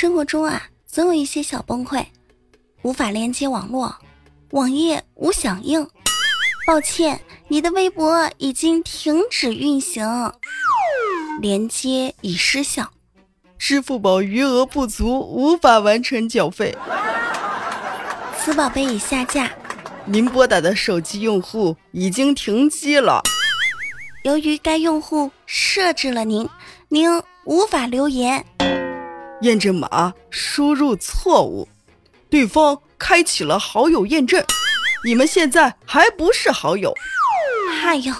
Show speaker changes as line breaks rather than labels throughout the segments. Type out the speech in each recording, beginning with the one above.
生活中啊，总有一些小崩溃，无法连接网络，网页无响应，抱歉，你的微博已经停止运行，连接已失效，
支付宝余额不足，无法完成缴费，
此宝贝已下架，
您拨打的手机用户已经停机了，
由于该用户设置了您，您无法留言。
验证码输入错误，对方开启了好友验证，你们现在还不是好友。
哎呦，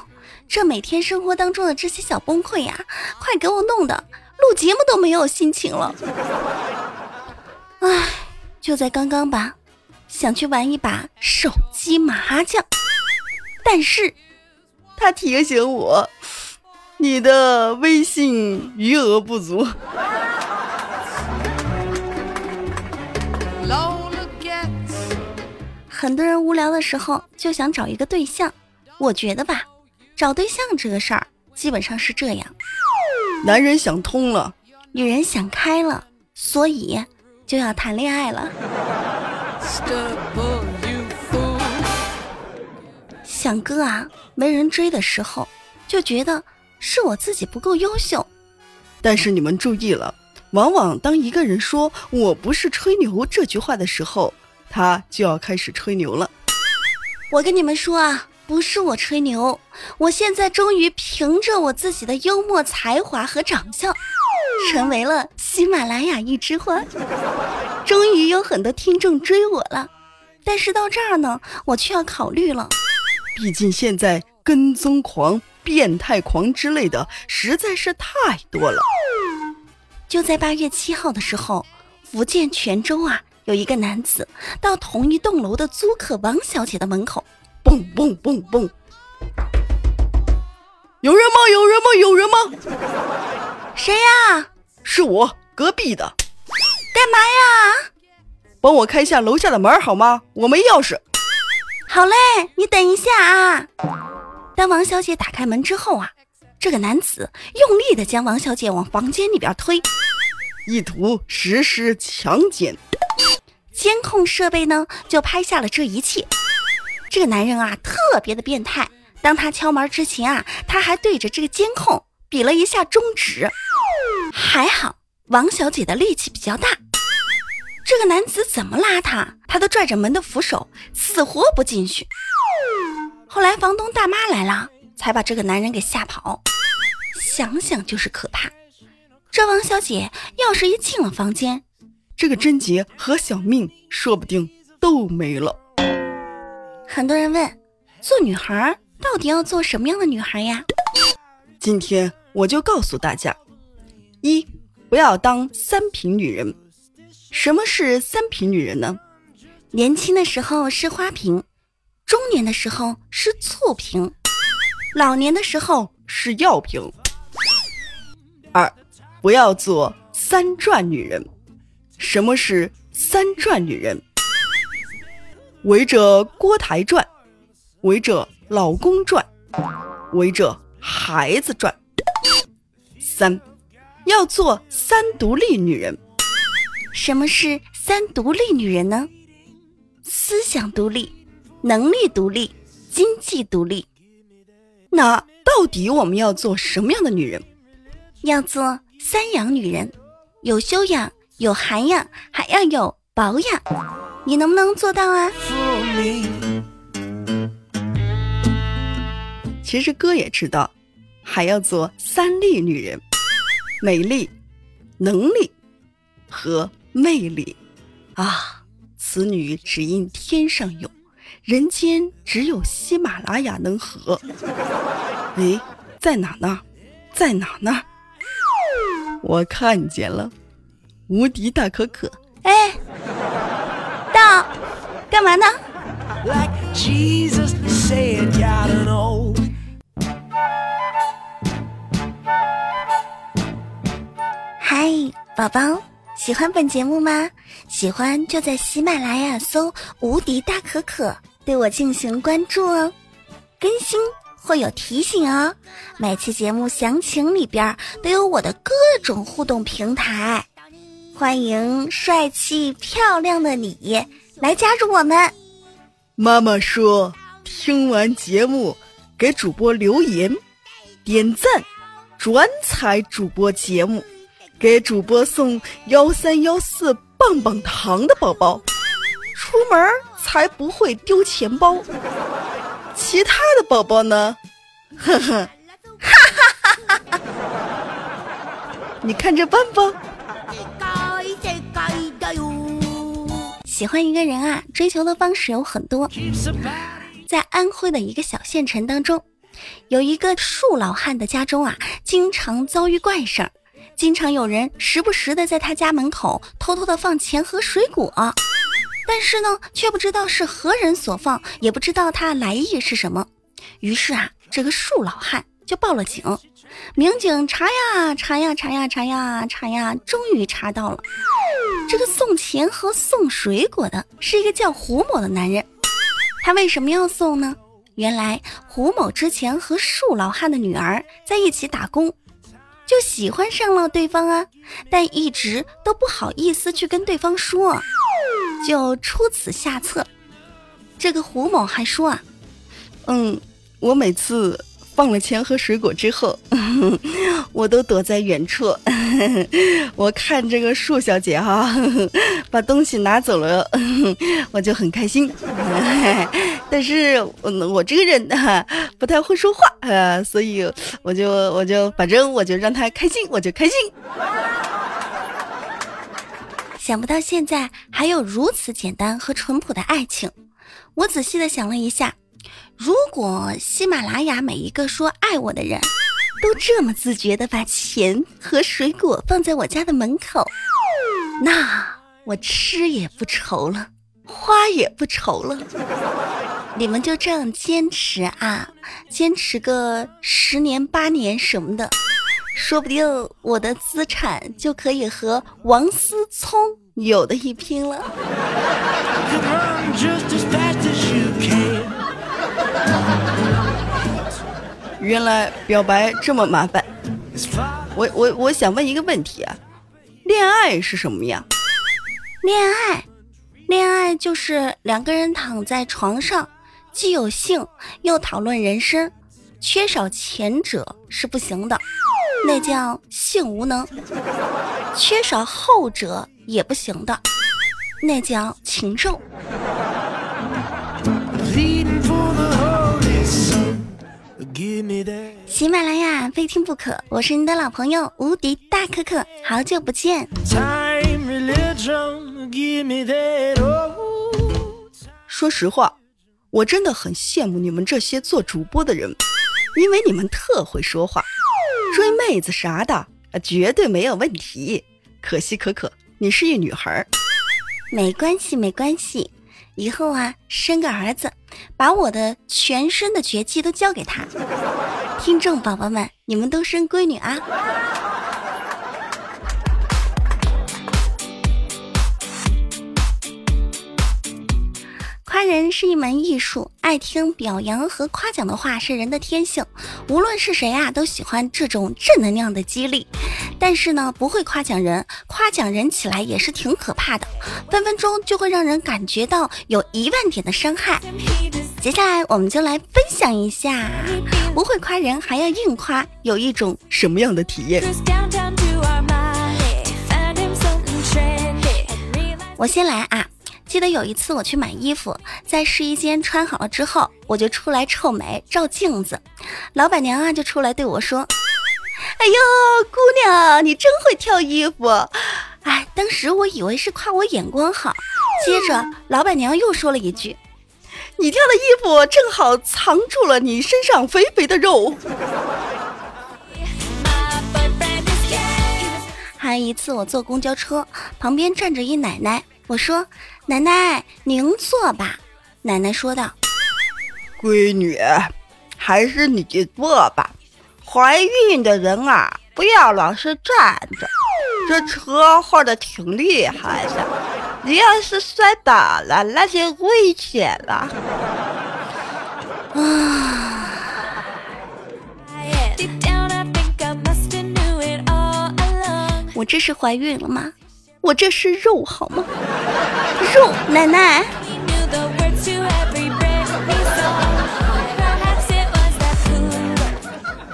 这每天生活当中的这些小崩溃呀，快给我弄的录节目都没有心情了。唉，就在刚刚吧，想去玩一把手机麻将，但是
他提醒我，你的微信余额不足。
很多人无聊的时候就想找一个对象，我觉得吧，找对象这个事儿基本上是这样：
男人想通了，
女人想开了，所以就要谈恋爱了。想哥啊，没人追的时候就觉得是我自己不够优秀，
但是你们注意了，往往当一个人说我不是吹牛这句话的时候。他就要开始吹牛了。
我跟你们说啊，不是我吹牛，我现在终于凭着我自己的幽默才华和长相，成为了喜马拉雅一枝花，终于有很多听众追我了。但是到这儿呢，我却要考虑了，
毕竟现在跟踪狂、变态狂之类的实在是太多了。
就在八月七号的时候，福建泉州啊。有一个男子到同一栋楼的租客王小姐的门口，
蹦蹦蹦蹦，有人吗？有人吗？有人吗？
谁呀？
是我隔壁的。
干嘛呀？
帮我开一下楼下的门好吗？我没钥匙。
好嘞，你等一下啊。当王小姐打开门之后啊，这个男子用力的将王小姐往房间里边推，
意图实施强奸。
监控设备呢，就拍下了这一切。这个男人啊，特别的变态。当他敲门之前啊，他还对着这个监控比了一下中指。还好王小姐的力气比较大，这个男子怎么拉他，他都拽着门的扶手，死活不进去。后来房东大妈来了，才把这个男人给吓跑。想想就是可怕。这王小姐要是一进了房间，
这个贞洁和小命说不定都没了。
很多人问，做女孩到底要做什么样的女孩呀？
今天我就告诉大家：一，不要当三品女人。什么是三品女人呢？
年轻的时候是花瓶，中年的时候是醋瓶，老年的时候
是药瓶。二，不要做三转女人。什么是三转女人？围着锅台转，围着老公转，围着孩子转。三，要做三独立女人。
什么是三独立女人呢？思想独立，能力独立，经济独立。
那到底我们要做什么样的女人？
要做三养女人，有修养。有涵养，还要有保养，你能不能做到啊？
其实哥也知道，还要做三丽女人：美丽、能力和魅力啊！此女只应天上有，人间只有喜马拉雅能合。哎，在哪呢？在哪呢？我看见了。无敌大可可，
哎，到，干嘛呢？嗨，宝宝，喜欢本节目吗？喜欢就在喜马拉雅搜“无敌大可可”，对我进行关注哦，更新会有提醒哦。每期节目详情里边都有我的各种互动平台。欢迎帅气漂亮的你来加入我们。
妈妈说，听完节目给主播留言、点赞、转采主播节目，给主播送幺三幺四棒棒糖的宝宝，出门才不会丢钱包。其他的宝宝呢？呵呵，哈哈哈哈！你看着办吧。
喜欢一个人啊，追求的方式有很多。在安徽的一个小县城当中，有一个树老汉的家中啊，经常遭遇怪事儿，经常有人时不时的在他家门口偷偷的放钱和水果，但是呢，却不知道是何人所放，也不知道他来意是什么。于是啊，这个树老汉就报了警。民警查呀查呀查呀查呀查呀，终于查到了。这个送钱和送水果的是一个叫胡某的男人，他为什么要送呢？原来胡某之前和树老汉的女儿在一起打工，就喜欢上了对方啊，但一直都不好意思去跟对方说，就出此下策。这个胡某还说啊，
嗯，我每次。放了钱和水果之后，我都躲在远处。我看这个树小姐哈，把东西拿走了，我就很开心。但是我我这个人哈不太会说话啊，所以我就我就反正我就让她开心，我就开心。
想不到现在还有如此简单和淳朴的爱情。我仔细的想了一下。如果喜马拉雅每一个说爱我的人都这么自觉的把钱和水果放在我家的门口，那我吃也不愁了，花也不愁了。你们就这样坚持啊，坚持个十年八年什么的，说不定我的资产就可以和王思聪有的一拼了。
原来表白这么麻烦，我我我想问一个问题啊，恋爱是什么呀？
恋爱，恋爱就是两个人躺在床上，既有性又讨论人生，缺少前者是不行的，那叫性无能；缺少后者也不行的，那叫禽兽。喜马拉雅非听不可，我是你的老朋友无敌大可可，好久不见。
说实话，我真的很羡慕你们这些做主播的人，因为你们特会说话，追妹子啥的啊，绝对没有问题。可惜可可，你是一女孩。
没关系，没关系。以后啊，生个儿子，把我的全身的绝技都教给他。听众宝宝们，你们都生闺女啊！夸人是一门艺术，爱听表扬和夸奖的话是人的天性。无论是谁啊，都喜欢这种正能量的激励。但是呢，不会夸奖人，夸奖人起来也是挺可怕的，分分钟就会让人感觉到有一万点的伤害。接下来我们就来分享一下，不会夸人还要硬夸，有一种
什么样的体验？
我先来啊。记得有一次我去买衣服，在试衣间穿好了之后，我就出来臭美照镜子，老板娘啊就出来对我说：“哎呦，姑娘，你真会挑衣服。”哎，当时我以为是夸我眼光好，接着老板娘又说了一句：“
你挑的衣服正好藏住了你身上肥肥的肉。”
还有一次我坐公交车，旁边站着一奶奶。我说：“奶奶，您坐吧。”奶奶说道：“
闺女，还是你坐吧。怀孕的人啊，不要老是站着，这车晃的挺厉害的。你要是摔倒了，那就危险了。”啊！
我这是怀孕了吗？
我这是肉好吗？
肉，奶奶。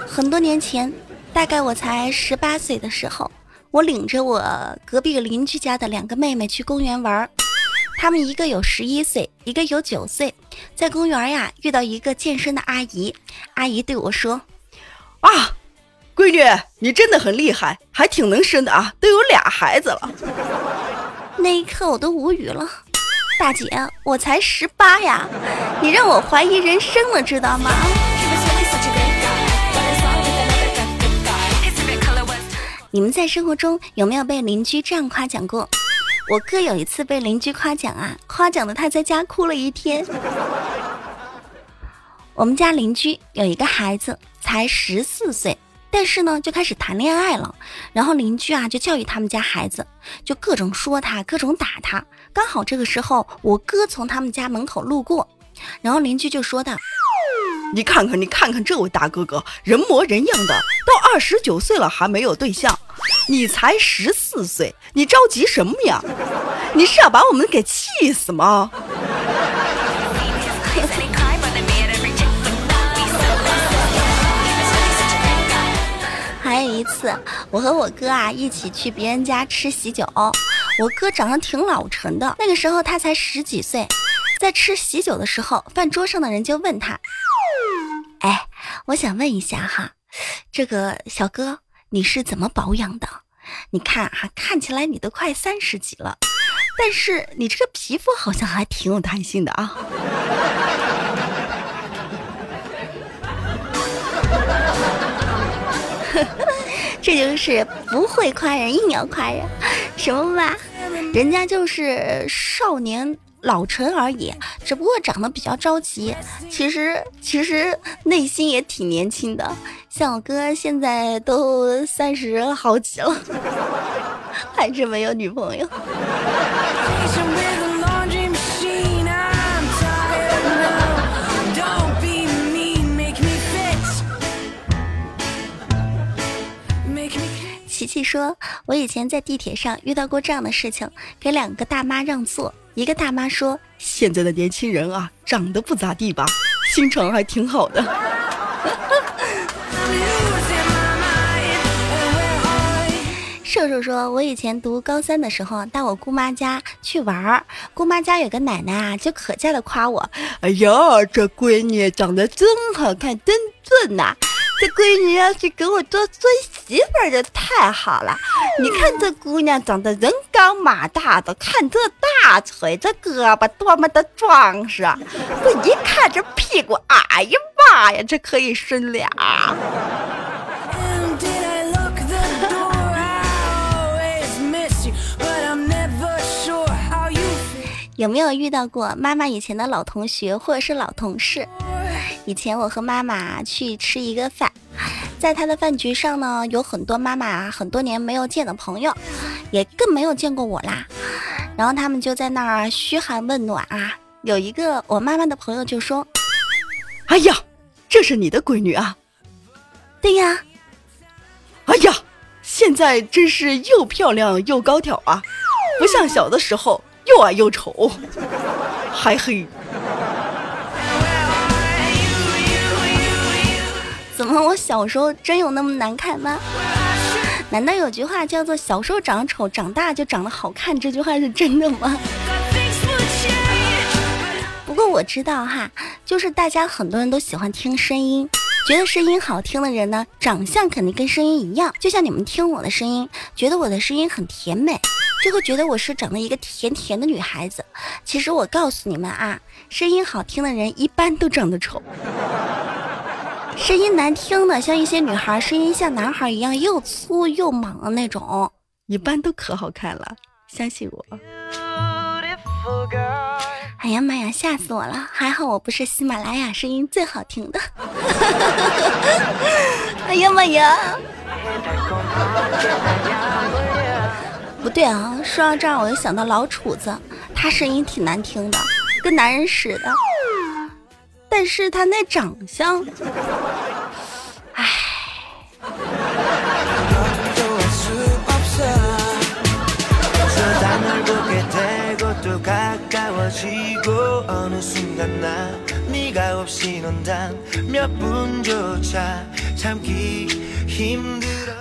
很多年前，大概我才十八岁的时候，我领着我隔壁邻居家的两个妹妹去公园玩。她们一个有十一岁，一个有九岁，在公园呀遇到一个健身的阿姨。阿姨对我说：“
啊，闺女，你真的很厉害，还挺能生的啊，都有俩孩子了。”
那一刻我都无语了。大姐，我才十八呀，你让我怀疑人生了，知道吗？你们在生活中有没有被邻居这样夸奖过？我哥有一次被邻居夸奖啊，夸奖的他在家哭了一天。我们家邻居有一个孩子才十四岁，但是呢就开始谈恋爱了，然后邻居啊就教育他们家孩子，就各种说他，各种打他。刚好这个时候我哥从他们家门口路过，然后邻居就说道。
你看看，你看看这位大哥哥，人模人样的，到二十九岁了还没有对象，你才十四岁，你着急什么呀？你是要把我们给气死吗？
一次，我和我哥啊一起去别人家吃喜酒，我哥长得挺老成的，那个时候他才十几岁，在吃喜酒的时候，饭桌上的人就问他。哎，我想问一下哈，这个小哥你是怎么保养的？你看哈，看起来你都快三十几了，但是你这个皮肤好像还挺有弹性的啊。这就是不会夸人硬要夸人，什么吧？人家就是少年。老成而已，只不过长得比较着急。其实其实内心也挺年轻的。像我哥现在都三十好几了，还是没有女朋友。琪琪说：“我以前在地铁上遇到过这样的事情，给两个大妈让座。”一个大妈说：“
现在的年轻人啊，长得不咋地吧，心肠还挺好的。”
瘦瘦说：“我以前读高三的时候，到我姑妈家去玩儿，姑妈家有个奶奶啊，就可劲的夸我：‘
哎呀，这闺女长得真好看，真俊呐！’”这闺女要是给我做孙媳妇儿就太好了。你看这姑娘长得人高马大的，看这大腿，这胳膊多么的壮实。我一看这屁股，哎呀妈呀，这可以生俩。
有没有遇到过妈妈以前的老同学或者是老同事？以前我和妈妈去吃一个饭，在她的饭局上呢，有很多妈妈很多年没有见的朋友，也更没有见过我啦。然后他们就在那儿嘘寒问暖啊。有一个我妈妈的朋友就说：“
哎呀，这是你的闺女啊？”“
对呀。”“
哎呀，现在真是又漂亮又高挑啊，不像小的时候又矮又丑，还黑。”
怎么？我小时候真有那么难看吗？难道有句话叫做“小时候长得丑，长大就长得好看”？这句话是真的吗？不过我知道哈，就是大家很多人都喜欢听声音，觉得声音好听的人呢，长相肯定跟声音一样。就像你们听我的声音，觉得我的声音很甜美，就会觉得我是长得一个甜甜的女孩子。其实我告诉你们啊，声音好听的人一般都长得丑。声音难听的，像一些女孩声音像男孩一样又粗又莽的那种，
一般都可好看了，相信我。
哎呀妈呀，吓死我了！还好我不是喜马拉雅声音最好听的。哎呀妈呀！不对啊，说到这儿我就想到老楚子，他声音挺难听的，跟男人似的。但是他那长相，唉。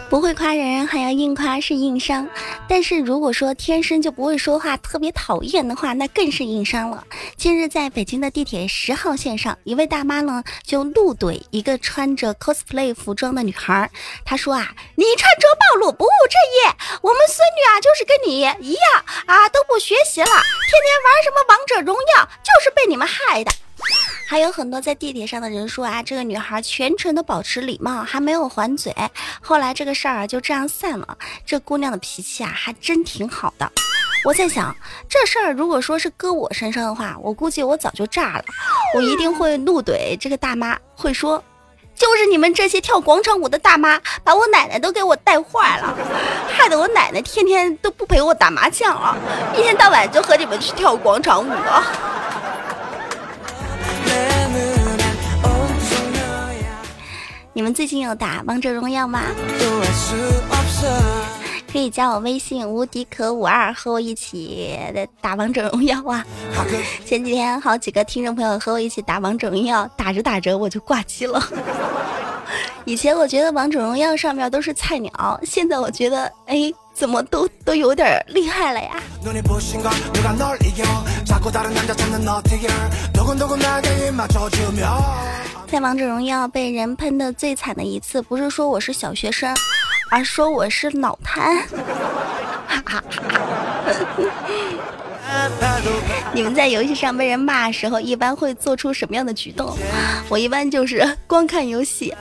不会夸人，还要硬夸是硬伤。但是如果说天生就不会说话，特别讨厌的话，那更是硬伤了。近日在北京的地铁十号线上，一位大妈呢就怒怼一个穿着 cosplay 服装的女孩，她说啊，你穿着暴露，不务正业，我们孙女啊就是跟你一样啊，都不学习了，天天玩什么王者荣耀，就是被你们害的。还有很多在地铁上的人说啊，这个女孩全程都保持礼貌，还没有还嘴。后来这个事儿就这样散了。这姑娘的脾气啊，还真挺好的。我在想，这事儿如果说是搁我身上的话，我估计我早就炸了。我一定会怒怼这个大妈，会说，就是你们这些跳广场舞的大妈，把我奶奶都给我带坏了，害得我奶奶天天都不陪我打麻将了，一天到晚就和你们去跳广场舞了。你们最近有打王者荣耀吗？可以加我微信无敌可五二，和我一起的打王者荣耀啊！前几天好几个听众朋友和我一起打王者荣耀，打着打着我就挂机了。以前我觉得王者荣耀上面都是菜鸟，现在我觉得，哎，怎么都都有点厉害了呀？在王者荣耀被人喷的最惨的一次，不是说我是小学生，而说我是脑瘫。你们在游戏上被人骂的时候，一般会做出什么样的举动？我一般就是光看游戏，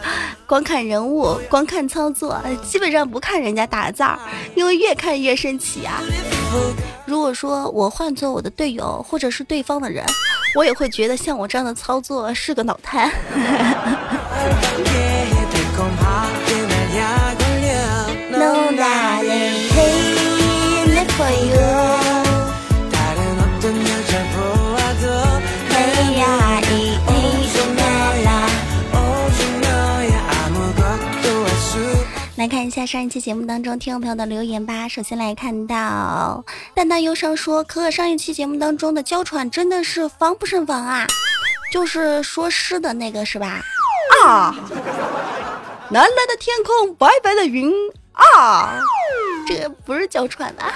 光看人物，光看操作，基本上不看人家打的字儿，因为越看越生气啊。如果说我换做我的队友或者是对方的人。我也会觉得像我这样的操作是个脑瘫。上一期节目当中听众朋友的留言吧。首先来看到淡淡忧伤说：“可可上一期节目当中的娇喘真的是防不胜防啊，就是说湿的那个是吧？”啊，蓝蓝的天空，白白的云啊，这个不是娇喘吧？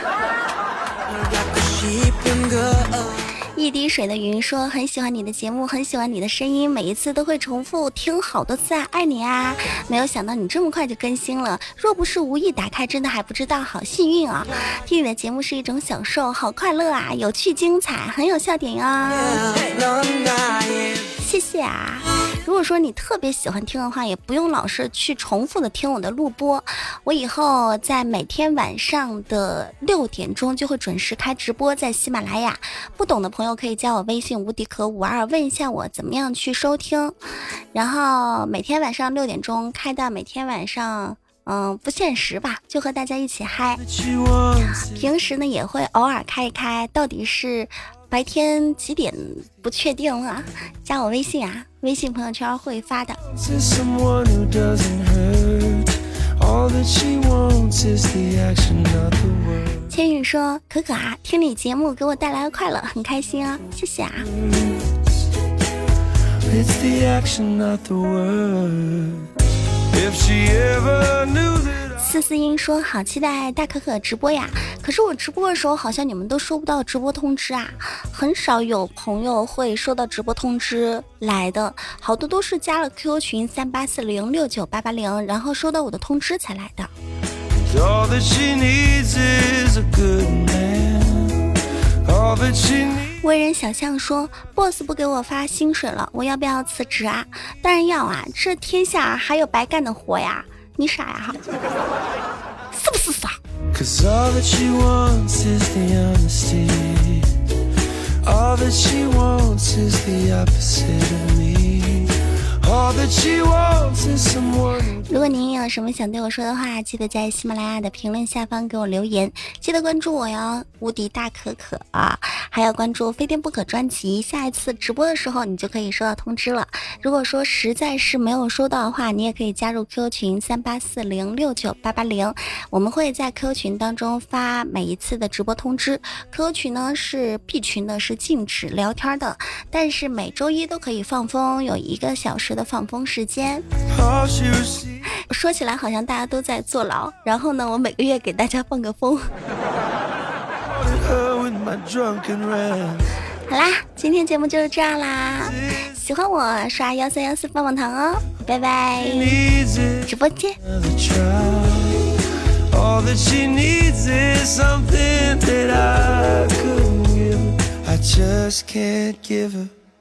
一滴水的云说：“很喜欢你的节目，很喜欢你的声音，每一次都会重复听好多次啊，爱你啊！没有想到你这么快就更新了，若不是无意打开，真的还不知道，好幸运啊！听你的节目是一种享受，好快乐啊，有趣精彩，很有笑点哟。谢谢啊！如果说你特别喜欢听的话，也不用老是去重复的听我的录播，我以后在每天晚上的六点钟就会准时开直播在喜马拉雅，不懂的朋友。”可以加我微信无敌可五二问一下我怎么样去收听，然后每天晚上六点钟开到每天晚上，嗯，不限时吧，就和大家一起嗨。平时呢也会偶尔开一开，到底是白天几点不确定啊？加我微信啊，微信朋友圈会发的。千羽说：“可可啊，听你节目给我带来了快乐，很开心啊，谢谢啊。”四四音说：“好期待大可可直播呀！可是我直播的时候，好像你们都收不到直播通知啊，很少有朋友会收到直播通知来的，好多都是加了 QQ 群三八四零六九八八零，然后收到我的通知才来的。”为人小象说：“boss 不给我发薪水了，我要不要辞职啊？当然要啊！这天下还有白干的活呀！你傻呀哈？是不是傻？”如果您有什么想对我说的话，记得在喜马拉雅的评论下方给我留言。记得关注我哟，无敌大可可啊！还要关注《非天不可》专辑，下一次直播的时候你就可以收到通知了。如果说实在是没有收到的话，你也可以加入 QQ 群三八四零六九八八零，我们会在 QQ 群当中发每一次的直播通知。QQ 群呢是 B 群的，是禁止聊天的，但是每周一都可以放风，有一个小时的的放风时间。说起来好像大家都在坐牢，然后呢，我每个月给大家放个风。好啦，今天节目就是这样啦，喜欢我刷幺三幺四棒棒糖哦，拜拜，直播间。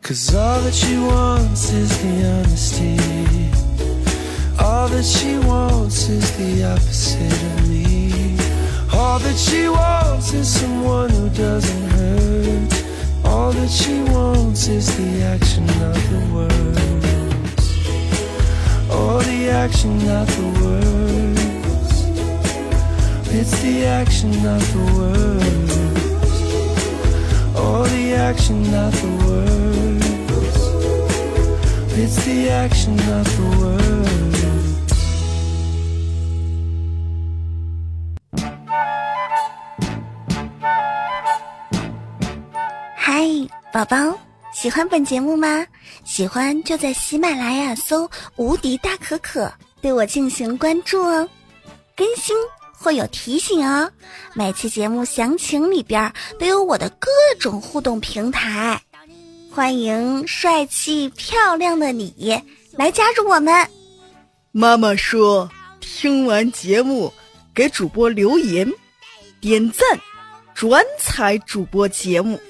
All that she wants is the honesty All that she wants is the opposite of me. All that she wants is someone who doesn't hurt. All that she wants is the action, not the words. Oh, the action, not the words. It's the action, not the words. Oh, the action, not the words. It's the action, not the words. 嗨，宝宝，喜欢本节目吗？喜欢就在喜马拉雅搜“无敌大可可”，对我进行关注哦。更新会有提醒哦。每期节目详情里边都有我的各种互动平台，欢迎帅气漂亮的你来加入我们。
妈妈说，听完节目给主播留言、点赞、转采主播节目。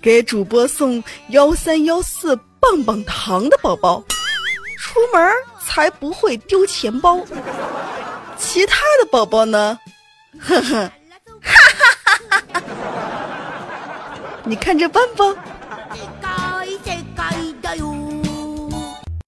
给主播送幺三幺四棒棒糖的宝宝，出门才不会丢钱包。其他的宝宝呢？呵呵，哈哈哈哈哈！你看着办吧。